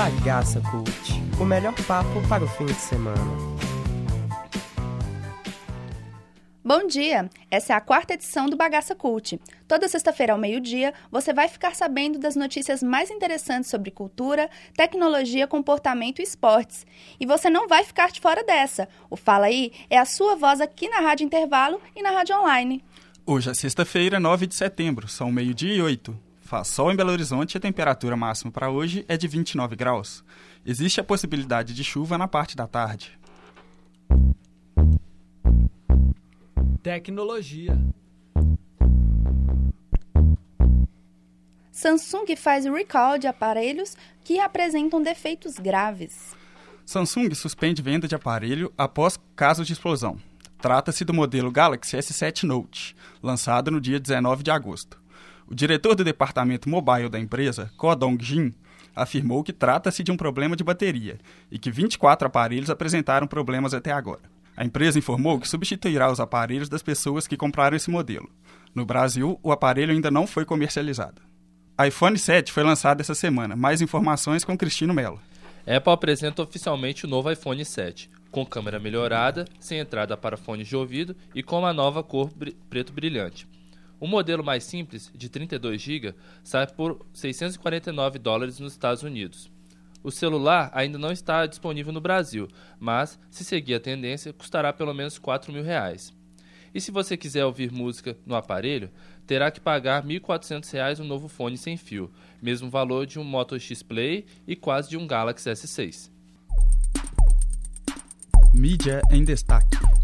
Bagaça Cult, o melhor papo para o fim de semana. Bom dia! Essa é a quarta edição do Bagaça Cult. Toda sexta-feira ao meio-dia, você vai ficar sabendo das notícias mais interessantes sobre cultura, tecnologia, comportamento e esportes. E você não vai ficar de fora dessa. O Fala Aí é a sua voz aqui na Rádio Intervalo e na Rádio Online. Hoje é sexta-feira, 9 de setembro, são meio-dia e oito. Faz sol em Belo Horizonte e a temperatura máxima para hoje é de 29 graus. Existe a possibilidade de chuva na parte da tarde. Tecnologia. Samsung faz recall de aparelhos que apresentam defeitos graves. Samsung suspende venda de aparelho após casos de explosão. Trata-se do modelo Galaxy S7 Note, lançado no dia 19 de agosto. O diretor do departamento mobile da empresa, Ko Dong-jin, afirmou que trata-se de um problema de bateria e que 24 aparelhos apresentaram problemas até agora. A empresa informou que substituirá os aparelhos das pessoas que compraram esse modelo. No Brasil, o aparelho ainda não foi comercializado. A iPhone 7 foi lançado essa semana. Mais informações com Cristino Mello. Apple apresenta oficialmente o novo iPhone 7, com câmera melhorada, sem entrada para fones de ouvido e com uma nova cor br preto brilhante. O modelo mais simples, de 32 GB, sai por 649 dólares nos Estados Unidos. O celular ainda não está disponível no Brasil, mas, se seguir a tendência, custará pelo menos 4 mil reais. E se você quiser ouvir música no aparelho, terá que pagar R$ 1.400 um novo fone sem fio, mesmo valor de um Moto X Play e quase de um Galaxy S6. Mídia em destaque.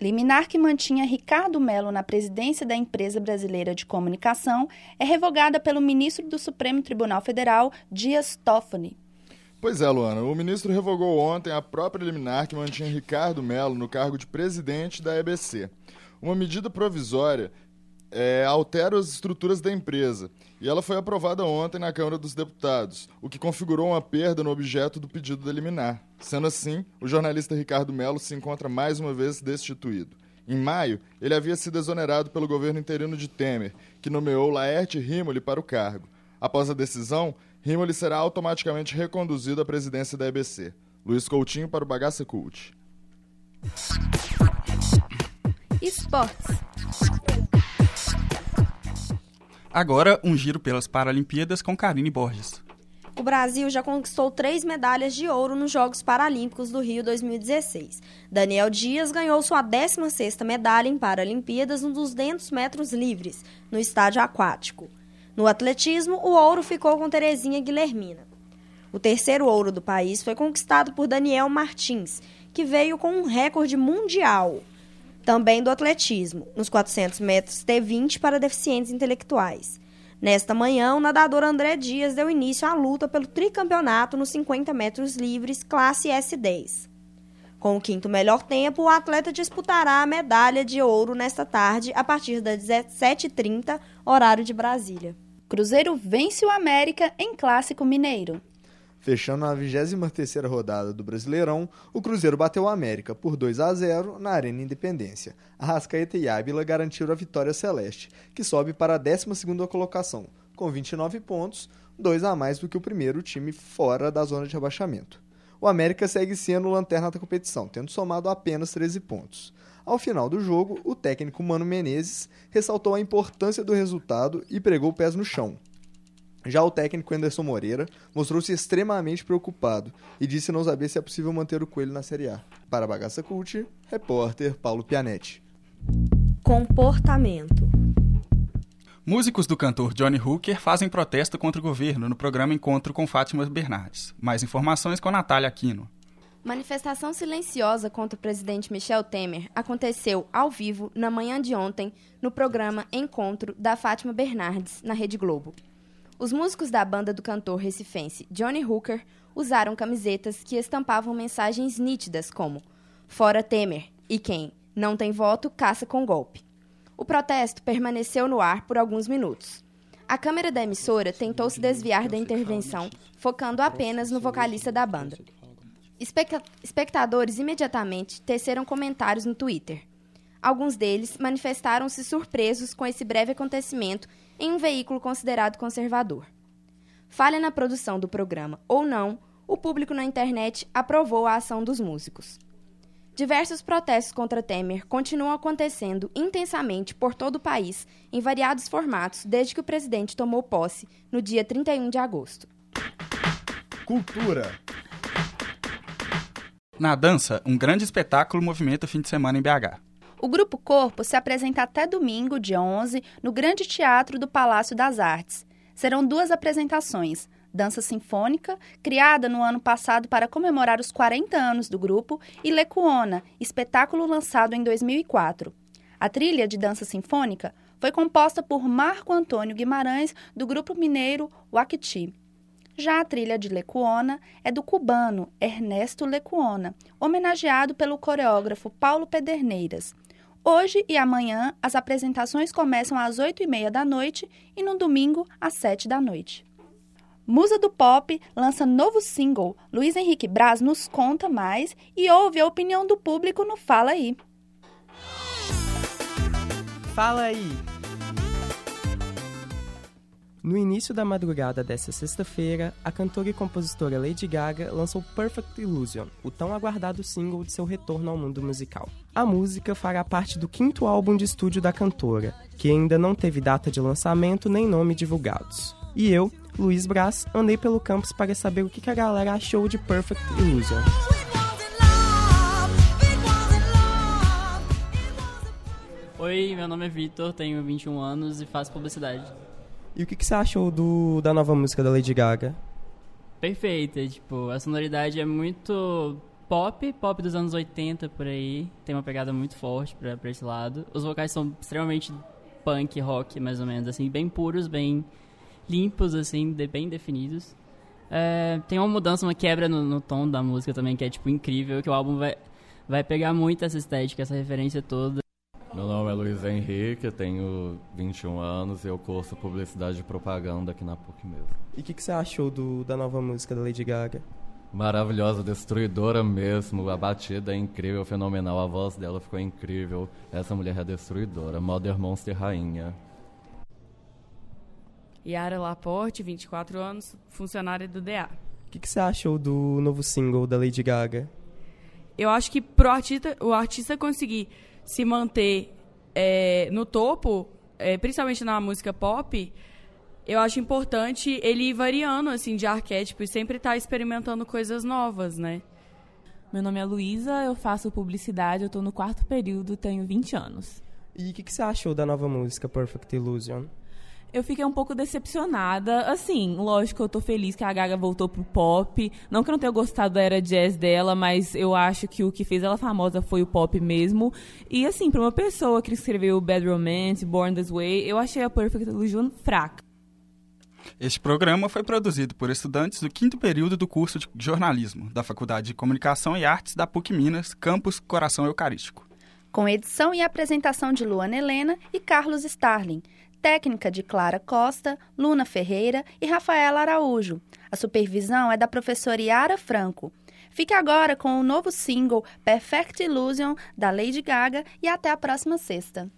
Liminar que mantinha Ricardo Melo na presidência da Empresa Brasileira de Comunicação é revogada pelo ministro do Supremo Tribunal Federal, Dias Toffoli. Pois é, Luana. O ministro revogou ontem a própria liminar que mantinha Ricardo Melo no cargo de presidente da EBC. Uma medida provisória é, altera as estruturas da empresa e ela foi aprovada ontem na Câmara dos Deputados, o que configurou uma perda no objeto do pedido da liminar. Sendo assim, o jornalista Ricardo Melo se encontra mais uma vez destituído. Em maio, ele havia sido exonerado pelo governo interino de Temer, que nomeou Laerte Rimoli para o cargo. Após a decisão, Rimoli será automaticamente reconduzido à presidência da EBC. Luiz Coutinho para o Bagaça Cult. Esportes. Agora, um giro pelas Paralimpíadas com Karine Borges. O Brasil já conquistou três medalhas de ouro nos Jogos Paralímpicos do Rio 2016. Daniel Dias ganhou sua 16ª medalha em Paralimpíadas nos 200 metros livres, no estádio aquático. No atletismo, o ouro ficou com Terezinha Guilhermina. O terceiro ouro do país foi conquistado por Daniel Martins, que veio com um recorde mundial também do atletismo, nos 400 metros T20 para deficientes intelectuais. Nesta manhã, o nadador André Dias deu início à luta pelo tricampeonato nos 50 metros livres, classe S10. Com o quinto melhor tempo, o atleta disputará a medalha de ouro nesta tarde, a partir das 17h30, horário de Brasília. Cruzeiro vence o América em Clássico Mineiro. Fechando a 23ª rodada do Brasileirão, o Cruzeiro bateu o América por 2 a 0 na Arena Independência. Arrascaeta e Ábila garantiram a vitória celeste, que sobe para a 12ª colocação, com 29 pontos, dois a mais do que o primeiro time fora da zona de rebaixamento. O América segue sendo lanterna da competição, tendo somado apenas 13 pontos. Ao final do jogo, o técnico Mano Menezes ressaltou a importância do resultado e pregou pés no chão, já o técnico Anderson Moreira mostrou-se extremamente preocupado e disse não saber se é possível manter o Coelho na Série A. Para a Bagaça Cult, repórter Paulo Pianetti. Comportamento Músicos do cantor Johnny Hooker fazem protesto contra o governo no programa Encontro com Fátima Bernardes. Mais informações com Natália Aquino. Manifestação silenciosa contra o presidente Michel Temer aconteceu ao vivo na manhã de ontem no programa Encontro da Fátima Bernardes, na Rede Globo. Os músicos da banda do cantor recifense Johnny Hooker usaram camisetas que estampavam mensagens nítidas como Fora Temer e quem não tem voto caça com golpe. O protesto permaneceu no ar por alguns minutos. A câmera da emissora tentou se desviar da intervenção, focando apenas no vocalista da banda. Espectadores imediatamente teceram comentários no Twitter. Alguns deles manifestaram-se surpresos com esse breve acontecimento em um veículo considerado conservador. falha na produção do programa ou não, o público na internet aprovou a ação dos músicos. Diversos protestos contra Temer continuam acontecendo intensamente por todo o país, em variados formatos, desde que o presidente tomou posse, no dia 31 de agosto. Cultura. Na dança, um grande espetáculo movimenta o fim de semana em BH. O Grupo Corpo se apresenta até domingo, dia 11, no Grande Teatro do Palácio das Artes. Serão duas apresentações: Dança Sinfônica, criada no ano passado para comemorar os 40 anos do grupo, e Lecuona, espetáculo lançado em 2004. A trilha de dança sinfônica foi composta por Marco Antônio Guimarães, do grupo mineiro Wakiti. Já a trilha de Lecuona é do cubano Ernesto Lecuona, homenageado pelo coreógrafo Paulo Pederneiras. Hoje e amanhã, as apresentações começam às 8h30 da noite e no domingo, às 7 da noite. Musa do Pop lança novo single. Luiz Henrique Braz nos conta mais e ouve a opinião do público no Fala Aí. Fala aí! No início da madrugada desta sexta-feira, a cantora e compositora Lady Gaga lançou Perfect Illusion, o tão aguardado single de seu retorno ao mundo musical. A música fará parte do quinto álbum de estúdio da cantora, que ainda não teve data de lançamento nem nome divulgados. E eu, Luiz Braz, andei pelo campus para saber o que a galera achou de Perfect Illusion. Oi, meu nome é Vitor, tenho 21 anos e faço publicidade. E o que, que você achou do, da nova música da Lady Gaga? Perfeita, tipo, a sonoridade é muito pop, pop dos anos 80 por aí, tem uma pegada muito forte pra, pra esse lado. Os vocais são extremamente punk, rock, mais ou menos, assim, bem puros, bem limpos, assim, de, bem definidos. É, tem uma mudança, uma quebra no, no, tom da música também, que é, tipo, incrível, que o álbum vai, vai pegar muito essa estética, essa referência toda. Luiz Henrique, tenho 21 anos e eu curso Publicidade e Propaganda aqui na PUC mesmo. E o que, que, você achou do, da nova música da Lady Gaga? Maravilhosa, destruidora mesmo, a batida é incrível, fenomenal, a voz dela ficou incrível. Essa mulher é destruidora, Mother Monster Rainha. Yara Laporte, 24 anos, funcionária do DA. O que, que, você achou do novo single da Lady Gaga? Eu acho que pro artista, o artista conseguir se manter é, no topo, é, principalmente na música pop, eu acho importante ele ir variando assim de arquétipo e sempre estar tá experimentando coisas novas, né? Meu nome é Luísa, eu faço publicidade, eu estou no quarto período, tenho 20 anos. E o que, que, você achou da nova música Perfect Illusion? Eu fiquei um pouco decepcionada. Assim, lógico, eu tô feliz que a Gaga voltou pro pop. Não que eu não tenha gostado da era jazz dela, mas eu acho que o que fez ela famosa foi o pop mesmo. E assim, pra uma pessoa que escreveu Bad Romance, Born This Way, eu achei a Perfect Illusion fraca. Este programa foi produzido por estudantes do quinto período do curso de jornalismo da Faculdade de Comunicação e Artes da PUC Minas, campus Coração Eucarístico. Com edição e apresentação de Luana Helena e Carlos Starling técnica de Clara Costa, Luna Ferreira e Rafaela Araújo. A supervisão é da professora Yara Franco. Fique agora com o novo single Perfect Illusion da Lady Gaga e até a próxima sexta.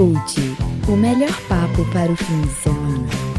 Cult, o melhor papo para o fim de semana.